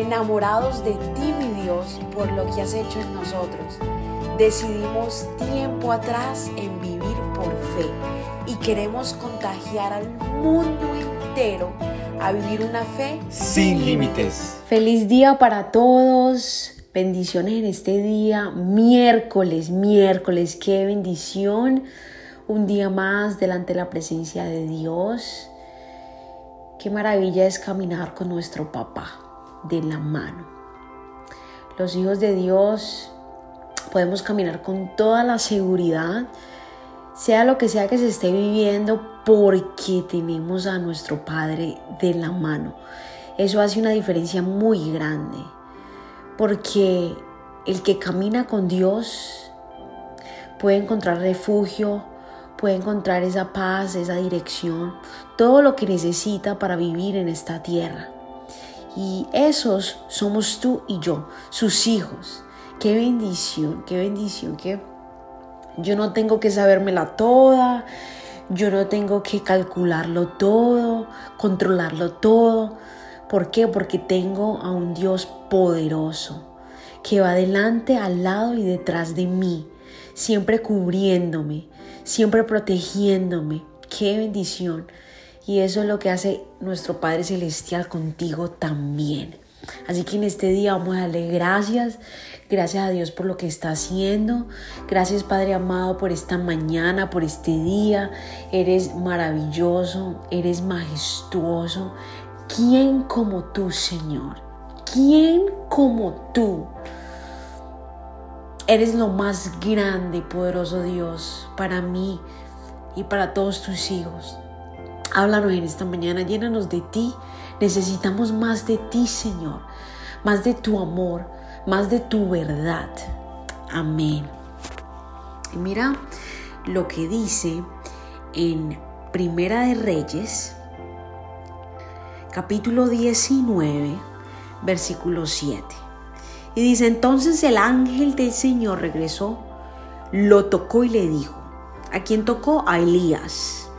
enamorados de ti, mi Dios, por lo que has hecho en nosotros. Decidimos tiempo atrás en vivir por fe y queremos contagiar al mundo entero a vivir una fe sin límites. Feliz día para todos. Bendiciones en este día, miércoles, miércoles, qué bendición. Un día más delante de la presencia de Dios. Qué maravilla es caminar con nuestro papá de la mano. Los hijos de Dios podemos caminar con toda la seguridad, sea lo que sea que se esté viviendo, porque tenemos a nuestro Padre de la mano. Eso hace una diferencia muy grande, porque el que camina con Dios puede encontrar refugio, puede encontrar esa paz, esa dirección, todo lo que necesita para vivir en esta tierra. Y esos somos tú y yo, sus hijos. Qué bendición, qué bendición, que yo no tengo que sabérmela toda, yo no tengo que calcularlo todo, controlarlo todo. ¿Por qué? Porque tengo a un Dios poderoso que va delante, al lado y detrás de mí, siempre cubriéndome, siempre protegiéndome. Qué bendición. Y eso es lo que hace nuestro Padre Celestial contigo también. Así que en este día vamos a darle gracias, gracias a Dios por lo que está haciendo, gracias Padre amado por esta mañana, por este día, eres maravilloso, eres majestuoso. ¿Quién como tú, Señor? ¿Quién como tú? Eres lo más grande, poderoso Dios, para mí y para todos tus hijos. Háblanos en esta mañana, llénanos de ti. Necesitamos más de ti, Señor, más de tu amor, más de tu verdad. Amén. Y mira lo que dice en Primera de Reyes, capítulo 19, versículo 7. Y dice, entonces el ángel del Señor regresó, lo tocó y le dijo, ¿a quién tocó? A Elías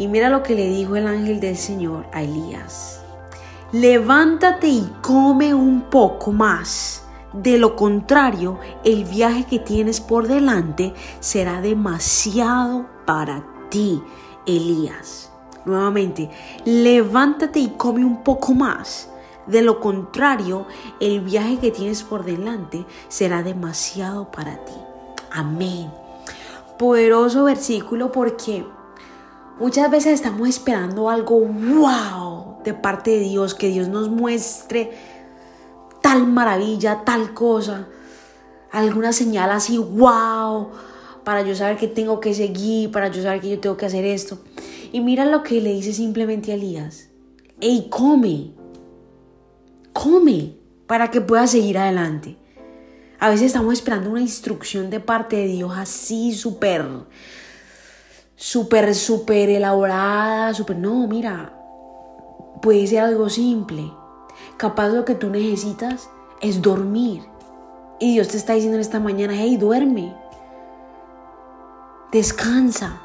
y mira lo que le dijo el ángel del Señor a Elías. Levántate y come un poco más. De lo contrario, el viaje que tienes por delante será demasiado para ti, Elías. Nuevamente, levántate y come un poco más. De lo contrario, el viaje que tienes por delante será demasiado para ti. Amén. Poderoso versículo porque Muchas veces estamos esperando algo wow de parte de Dios, que Dios nos muestre tal maravilla, tal cosa, alguna señal así wow, para yo saber que tengo que seguir, para yo saber que yo tengo que hacer esto. Y mira lo que le dice simplemente a Elías, hey, come, come, para que puedas seguir adelante. A veces estamos esperando una instrucción de parte de Dios así súper súper, súper elaborada, súper... No, mira, puede ser algo simple. Capaz lo que tú necesitas es dormir. Y Dios te está diciendo en esta mañana, hey, duerme. Descansa.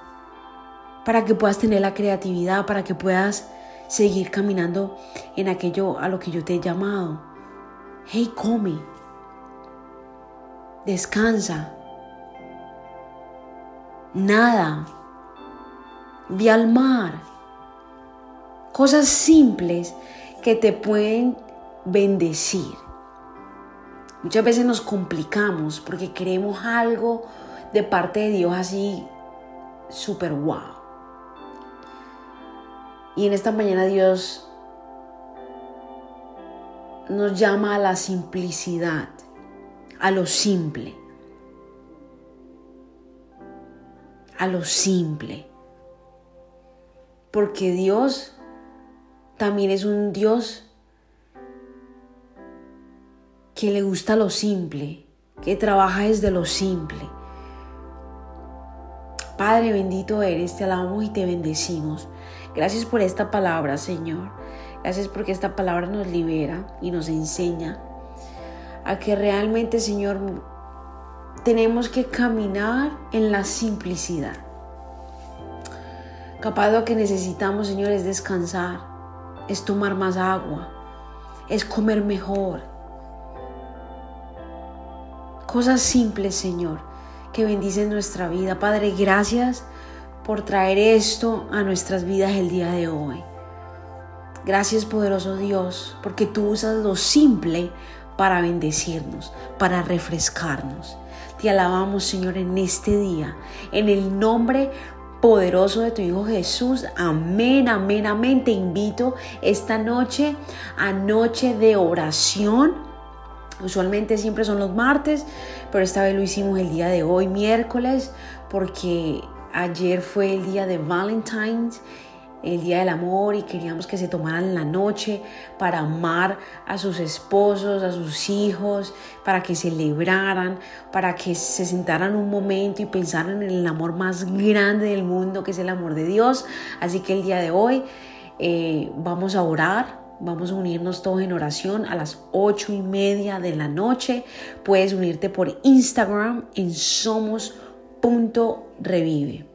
Para que puedas tener la creatividad, para que puedas seguir caminando en aquello a lo que yo te he llamado. Hey, come. Descansa. Nada vi al mar. Cosas simples que te pueden bendecir. Muchas veces nos complicamos porque queremos algo de parte de Dios así súper wow. Y en esta mañana Dios nos llama a la simplicidad, a lo simple. A lo simple porque Dios también es un Dios que le gusta lo simple, que trabaja desde lo simple. Padre bendito eres, te alabamos y te bendecimos. Gracias por esta palabra, Señor. Gracias porque esta palabra nos libera y nos enseña a que realmente, Señor, tenemos que caminar en la simplicidad. Capaz lo que necesitamos, Señor, es descansar, es tomar más agua, es comer mejor. Cosas simples, Señor, que bendicen nuestra vida. Padre, gracias por traer esto a nuestras vidas el día de hoy. Gracias, poderoso Dios, porque tú usas lo simple para bendecirnos, para refrescarnos. Te alabamos, Señor, en este día, en el nombre poderoso de tu Hijo Jesús. Amén, amén, amén. Te invito esta noche a noche de oración. Usualmente siempre son los martes, pero esta vez lo hicimos el día de hoy, miércoles, porque ayer fue el día de Valentine's el Día del Amor y queríamos que se tomaran la noche para amar a sus esposos, a sus hijos, para que celebraran, para que se sentaran un momento y pensaran en el amor más grande del mundo, que es el amor de Dios. Así que el día de hoy eh, vamos a orar. Vamos a unirnos todos en oración a las ocho y media de la noche. Puedes unirte por Instagram en somos.revive.